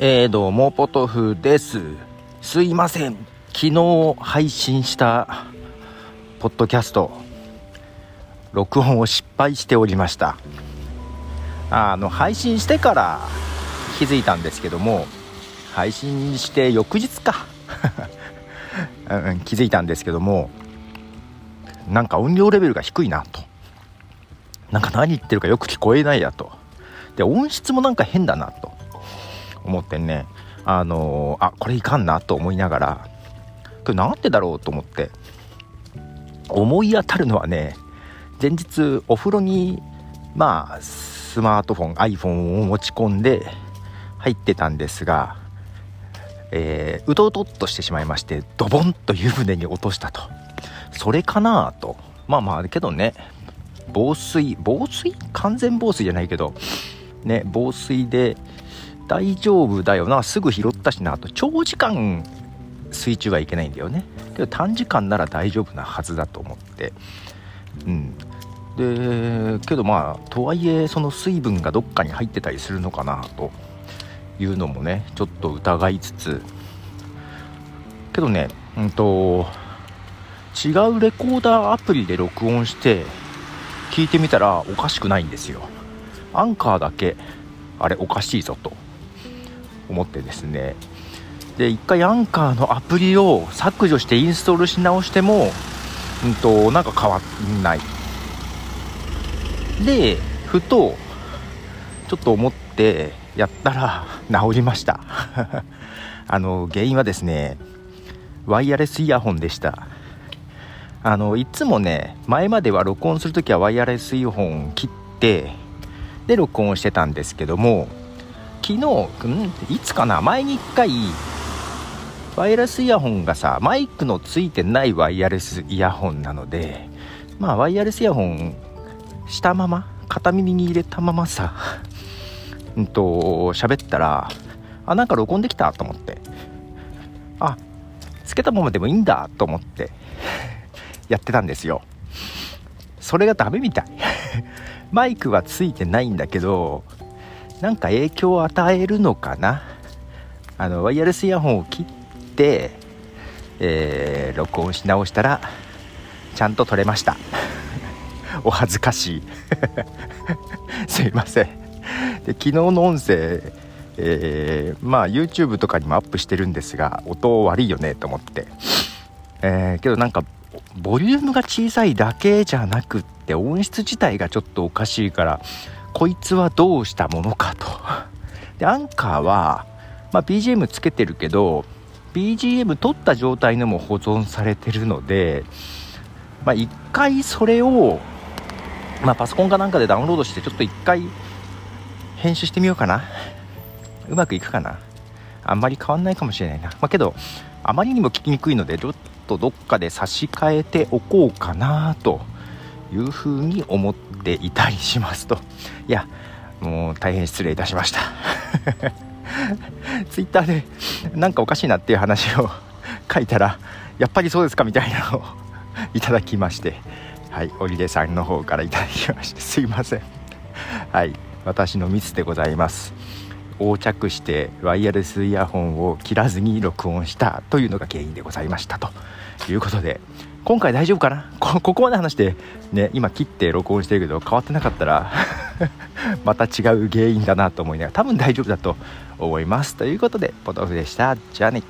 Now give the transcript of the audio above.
えー、どうも、ポトフです。すいません。昨日配信したポッドキャスト、録音を失敗しておりました。あの、配信してから気づいたんですけども、配信して翌日か。うん、気づいたんですけども、なんか音量レベルが低いなと。なんか何言ってるかよく聞こえないやと。で、音質もなんか変だなと。思ってねあのー、あこれいかんなと思いながらこれなんでだろうと思って。思い当たるのはね前日お風呂にまあスマートフォン iPhone を持ち込んで入ってたんですが、えー、うとうとっとしてしまいましてドボンと湯船に落としたと。それかなと。まあまあけどね防水防水？完全防水じゃないけどね防水で大丈夫だよな。すぐ拾ったしな。と長時間水中はいけないんだよね。けど短時間なら大丈夫なはずだと思って。うん。でけどまあとはいえその水分がどっかに入ってたりするのかなというのもねちょっと疑いつつ。けどねうんと違うレコーダーアプリで録音して聞いてみたらおかしくないんですよ。アンカーだけ。あれおかしいぞと。思ってですね。で1回アンカーのアプリを削除してインストールし直しても、うんと、なんか変わんない。でふとちょっと思ってやったら治りました。あの原因はですねワイヤレスイヤホンでした。あのいつもね前までは録音する時はワイヤレスイヤホン切ってで録音してたんですけども昨日、んいつかな前に1回、ワイヤレスイヤホンがさ、マイクのついてないワイヤレスイヤホンなので、まあ、ワイヤレスイヤホンしたまま、片耳に入れたままさ、うんと、喋ったら、あ、なんか録音できたと思って、あ、つけたままでもいいんだと思って、やってたんですよ。それがダメみたい。マイクはついてないんだけど、なんか影響を与えるのかな？あのワイヤレスイヤホンを切って、えー、録音し直したらちゃんと撮れました。お恥ずかしい。すいません。で昨日の音声えー、まあ YouTube とかにもアップしてるんですが音悪いよねと思って、えー、けどなんかボリュームが小さいだけじゃなくって音質自体がちょっとおかしいからこいつはどうしたものかと。で、アンカーは、まあ、BGM つけてるけど、BGM 取った状態のも保存されてるので、まあ、回それを、まあ、パソコンかなんかでダウンロードして、ちょっと一回編集してみようかな。うまくいくかな。あんまり変わんないかもしれないな。まあ、けど、あまりにも聞きにくいので、ちょっとどっかで差し替えておこうかなというふうに思っていたりしますと。いやもう大変失礼いたしました。ツイッターでなんかおかしいなっていう話を書いたらやっぱりそうですかみたいなのを いただきましてはい織出さんの方からいただきましてすいません。はい私のミスでございます。横着してワイヤレスイヤホンを切らずに録音したというのが原因でございましたということで今回大丈夫かな？ここまで話してね今切って録音してるけど変わってなかったら また違う原因だなと思いながら多分大丈夫だと思います。ということでポトフでした。じゃあね。